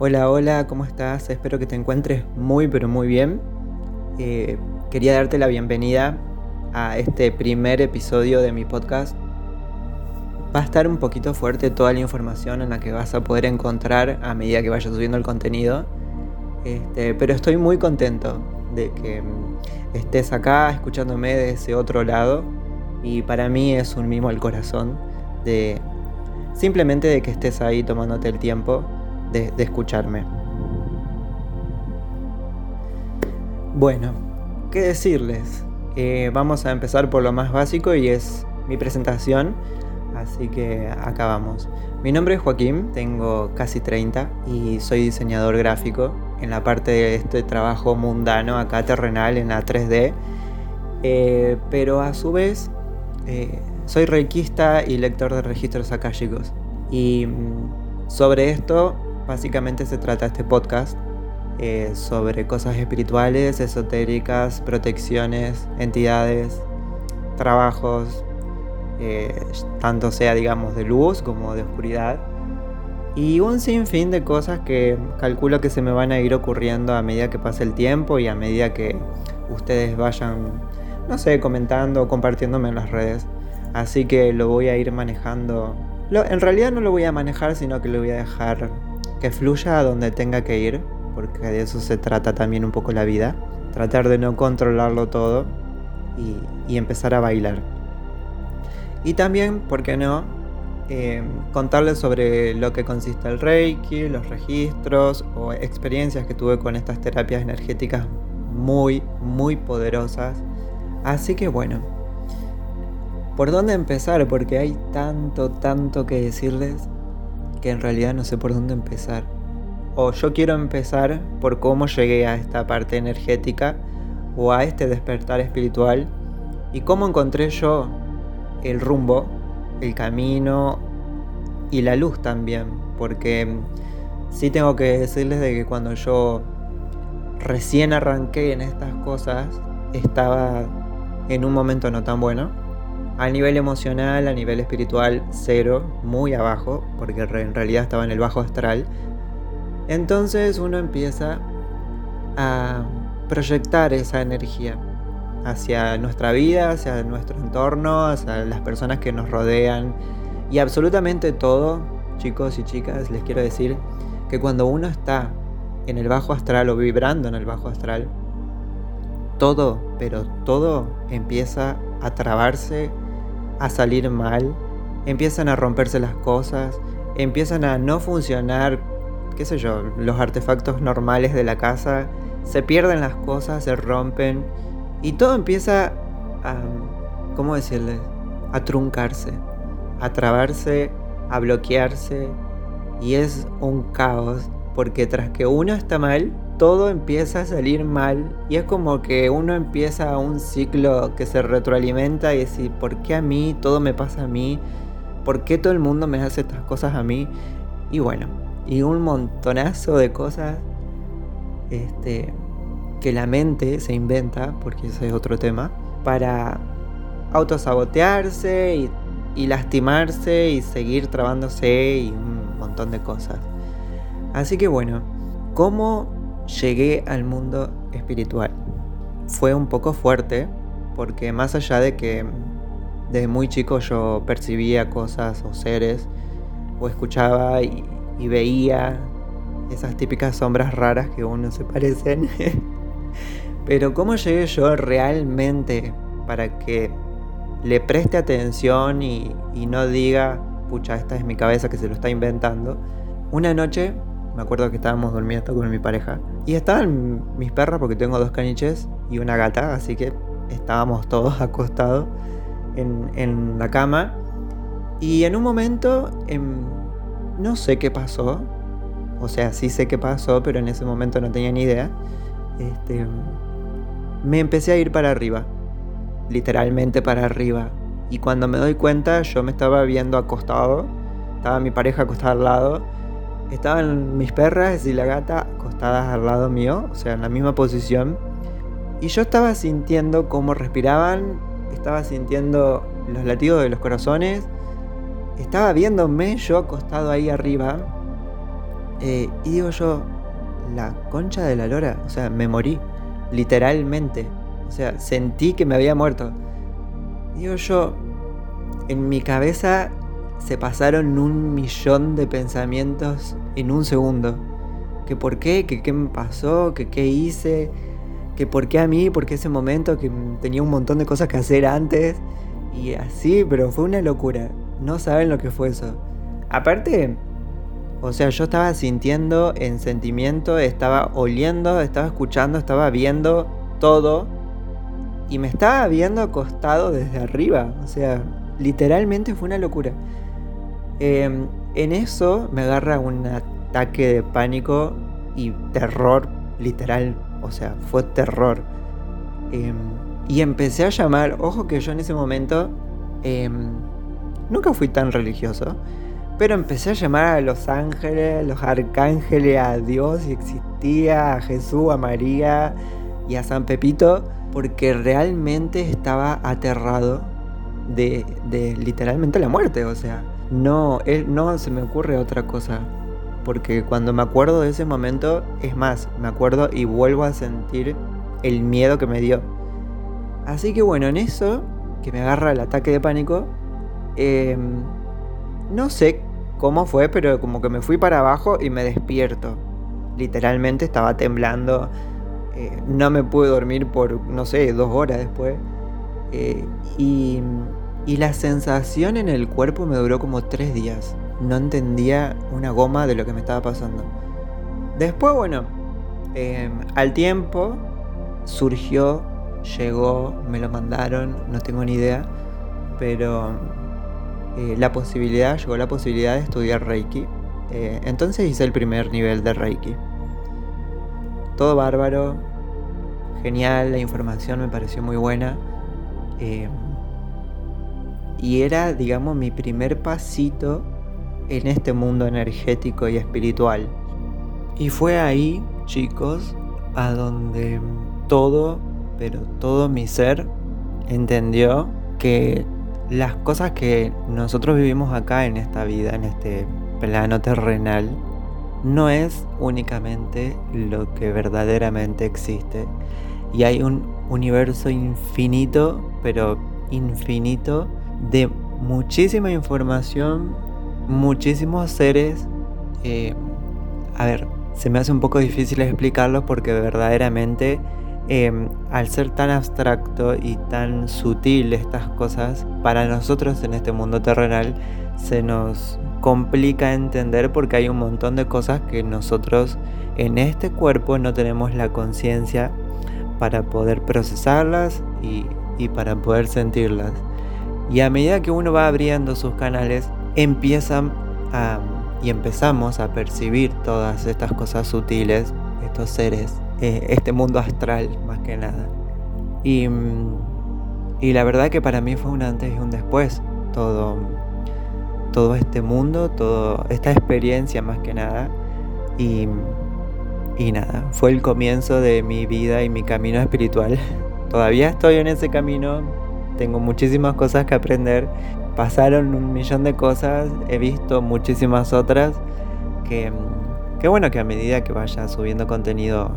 Hola, hola, ¿cómo estás? Espero que te encuentres muy, pero muy bien. Eh, quería darte la bienvenida a este primer episodio de mi podcast. Va a estar un poquito fuerte toda la información en la que vas a poder encontrar a medida que vaya subiendo el contenido. Este, pero estoy muy contento de que mm, estés acá escuchándome de ese otro lado. Y para mí es un mimo al corazón de simplemente de que estés ahí tomándote el tiempo de, escucharme. Bueno, ¿qué decirles? Eh, vamos a empezar por lo más básico y es mi presentación, así que acá vamos. Mi nombre es Joaquín, tengo casi 30 y soy diseñador gráfico en la parte de este trabajo mundano acá terrenal en la 3D, eh, pero a su vez eh, soy reikista y lector de registros akáshicos. Y mm, sobre esto Básicamente se trata este podcast eh, sobre cosas espirituales, esotéricas, protecciones, entidades, trabajos, eh, tanto sea digamos de luz como de oscuridad. Y un sinfín de cosas que calculo que se me van a ir ocurriendo a medida que pase el tiempo y a medida que ustedes vayan, no sé, comentando o compartiéndome en las redes. Así que lo voy a ir manejando. en realidad no lo voy a manejar, sino que lo voy a dejar que fluya a donde tenga que ir, porque de eso se trata también un poco la vida. Tratar de no controlarlo todo y, empezar a bailar. Y también, ¿por qué no? Eh, contarles sobre lo que consiste el Reiki, los registros o experiencias que tuve con estas terapias energéticas muy, muy poderosas. Así que bueno, ¿por dónde empezar? Porque hay tanto, tanto que decirles que en realidad no sé por dónde empezar. O yo quiero empezar por cómo llegué a esta parte energética o a este despertar espiritual y cómo encontré yo el rumbo, el camino y la luz también. Porque sí tengo que decirles de que cuando yo recién arranqué en estas cosas estaba en un momento no tan bueno a nivel emocional, a nivel espiritual, cero, muy abajo, porque en realidad estaba en el bajo astral. Entonces uno empieza a proyectar esa energía hacia nuestra vida, hacia nuestro entorno, hacia las personas que nos rodean y absolutamente todo, chicos y chicas, les quiero decir que cuando uno está en el bajo astral o vibrando en el bajo astral, todo, pero todo empieza a trabarse a salir mal, empiezan a romperse las cosas, empiezan a no funcionar, qué sé yo, los artefactos normales de la casa, se pierden las cosas, se rompen y todo empieza a, ¿cómo decirles? A truncarse, a trabarse, a bloquearse y es un caos porque tras que uno está mal, todo empieza a salir mal y es como que uno empieza un ciclo que se retroalimenta y decir, ¿por qué a mí todo me pasa a mí? ¿Por qué todo el mundo me hace estas cosas a mí? Y bueno, y un montonazo de cosas este, que la mente se inventa, porque ese es otro tema, para autosabotearse y, y lastimarse y seguir trabándose y un montón de cosas. Así que bueno, ¿cómo llegué al mundo espiritual. Fue un poco fuerte porque más allá de que desde muy chico yo percibía cosas o seres o escuchaba y, veía esas típicas sombras raras que uno se parecen. Pero ¿cómo llegué yo realmente para que le preste atención y, y no diga, pucha, esta es mi cabeza que se lo está inventando? Una noche me acuerdo que estábamos durmiendo con mi pareja. Y estaban mis perras, porque tengo dos caniches y una gata, así que estábamos todos acostados en, la cama. Y en un momento, em, no sé qué pasó. O sea, sí sé qué pasó, pero en ese momento no tenía ni idea. Este, me empecé a ir para arriba. Literalmente para arriba. Y cuando me doy cuenta, yo me estaba viendo acostado. Estaba mi pareja acostada al lado Estaban mis perras y la gata acostadas al lado mío, o sea, en la misma posición. Y yo estaba sintiendo cómo respiraban, estaba sintiendo los latidos de los corazones, estaba viéndome yo acostado ahí arriba, Eh, y digo yo, la concha de la lora, o sea, me morí, literalmente. O sea, sentí que me había muerto. Digo yo, en mi cabeza se pasaron un millón de pensamientos en un segundo. Que por qué, que qué me pasó, que qué hice, que por qué a mí, por qué ese momento, que tenía un montón de cosas que hacer antes. Y así, pero fue una locura. No saben lo que fue eso. Aparte, o sea, yo estaba sintiendo en sentimiento, estaba oliendo, estaba escuchando, estaba viendo todo. Y me estaba viendo acostado desde arriba. O sea, literalmente fue una locura. Em, en eso me agarra un ataque de pánico y terror, literal. O sea, fue terror. Em, y empecé a llamar, ojo que yo en ese momento em, nunca fui tan religioso. Pero empecé a llamar a los ángeles, a los arcángeles, a Dios, si existía, a Jesús, a María y a San Pepito, porque realmente estaba aterrado de, literalmente la muerte. O sea, no, no se me ocurre otra cosa. Porque cuando me acuerdo de ese momento, es más, me acuerdo y vuelvo a sentir el miedo que me dio. Así que bueno, en eso, que me agarra el ataque de pánico, eh, no sé cómo fue, pero como que me fui para abajo y me despierto. Literalmente estaba temblando. Eh, no me pude dormir por, no sé, dos horas después. Eh, y, y la sensación en el cuerpo me duró como tres días. No entendía una goma de lo que me estaba pasando. Después, bueno, em, al tiempo surgió, llegó, me lo mandaron, no tengo ni idea, pero eh, la posibilidad, llegó la posibilidad de estudiar Reiki. Eh, entonces hice el primer nivel de Reiki. Todo bárbaro, genial, la información me pareció muy buena. Y era, digamos, mi primer pasito en este mundo energético y espiritual. Y fue ahí, chicos, a donde todo, pero todo mi ser entendió que las cosas que nosotros vivimos acá en esta vida, en este plano terrenal, no es únicamente lo que verdaderamente existe. Y hay un universo infinito, pero infinito, de muchísima información, muchísimos seres. Eh, a ver, se me hace un poco difícil explicarlo porque verdaderamente Em, al ser tan abstracto y tan sutil estas cosas, para nosotros en este mundo terrenal se nos complica entender porque hay un montón de cosas que nosotros en este cuerpo no tenemos la conciencia para poder procesarlas y, para poder sentirlas. Y a medida que uno va abriendo sus canales, empiezan y empezamos a percibir todas estas cosas sutiles, estos seres eh, este mundo astral más que nada. Y, y, la verdad que para mí fue un antes y un después todo, todo este mundo, toda esta experiencia más que nada. Y, y nada, fue el comienzo de mi vida y mi camino espiritual. Todavía estoy en ese camino, tengo muchísimas cosas que aprender. Pasaron un millón de cosas, he visto muchísimas otras que, que bueno que a medida que vaya subiendo contenido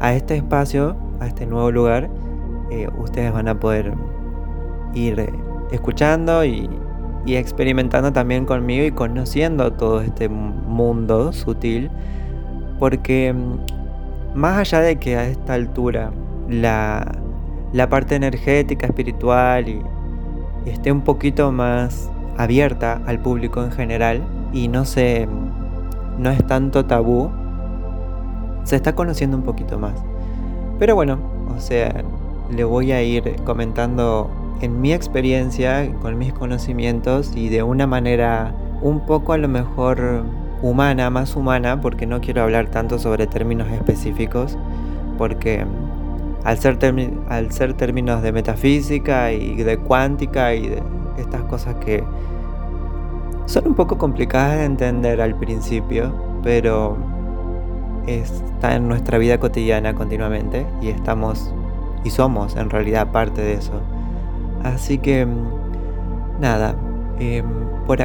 a este espacio, a este nuevo lugar, eh, ustedes van a poder ir escuchando y, experimentando también conmigo y conociendo todo este mundo sutil, porque mm, más allá de que a esta altura la, parte energética, espiritual y, esté un poquito más abierta al público en general y no se no es tanto tabú se está conociendo un poquito más. Pero bueno, o sea, le voy a ir comentando en mi experiencia, con mis conocimientos y de una manera un poco a lo mejor humana, más humana, porque no quiero hablar tanto sobre términos específicos, porque al ser, términos de metafísica y de cuántica y de estas cosas que son un poco complicadas de entender al principio, pero está en nuestra vida cotidiana continuamente y estamos y somos en realidad parte de eso. Así que nada, em, por,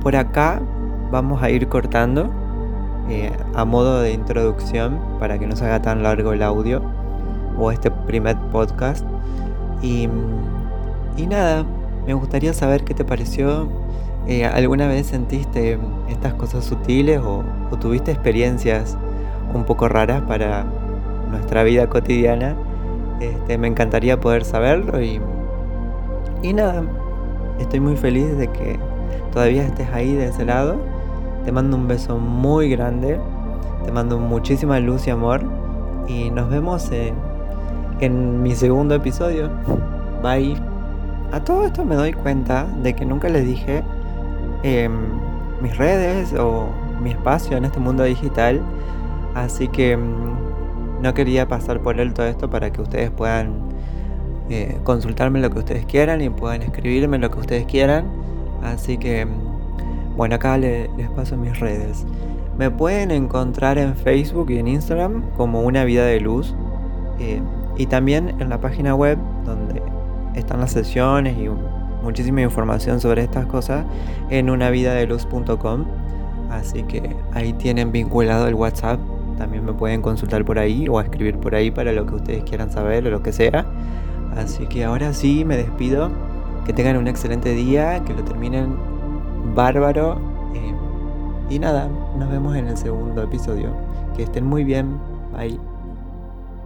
por acá vamos a ir cortando eh, a modo de introducción para que no se haga tan largo el audio o este primer podcast. Y, y nada, me gustaría saber qué te pareció. Eh, ¿Alguna vez sentiste estas cosas sutiles o, tuviste experiencias un poco raras para nuestra vida cotidiana? Este, me encantaría poder saberlo y, y nada, estoy muy feliz de que todavía estés ahí de ese lado. Te mando un beso muy grande, te mando muchísima luz y amor y nos vemos en, en mi segundo episodio. Bye. A todo esto me doy cuenta de que nunca les dije em, mis redes o mi espacio en este mundo digital. Así que em, no quería pasar por él todo esto para que ustedes puedan eh, consultarme lo que ustedes quieran y puedan escribirme lo que ustedes quieran. Así que, em, bueno, acá les, paso mis redes. Me pueden encontrar en Facebook y en Instagram como Una Vida de Luz. Eh, y también en la página web donde están las sesiones y muchísima información sobre estas cosas en unavidadeluz.com. Así que ahí tienen vinculado el WhatsApp. También me pueden consultar por ahí o escribir por ahí para lo que ustedes quieran saber o lo que sea. Así que ahora sí me despido. Que tengan un excelente día, que lo terminen bárbaro. Eh, y nada, nos vemos en el segundo episodio. Que estén muy bien. Bye.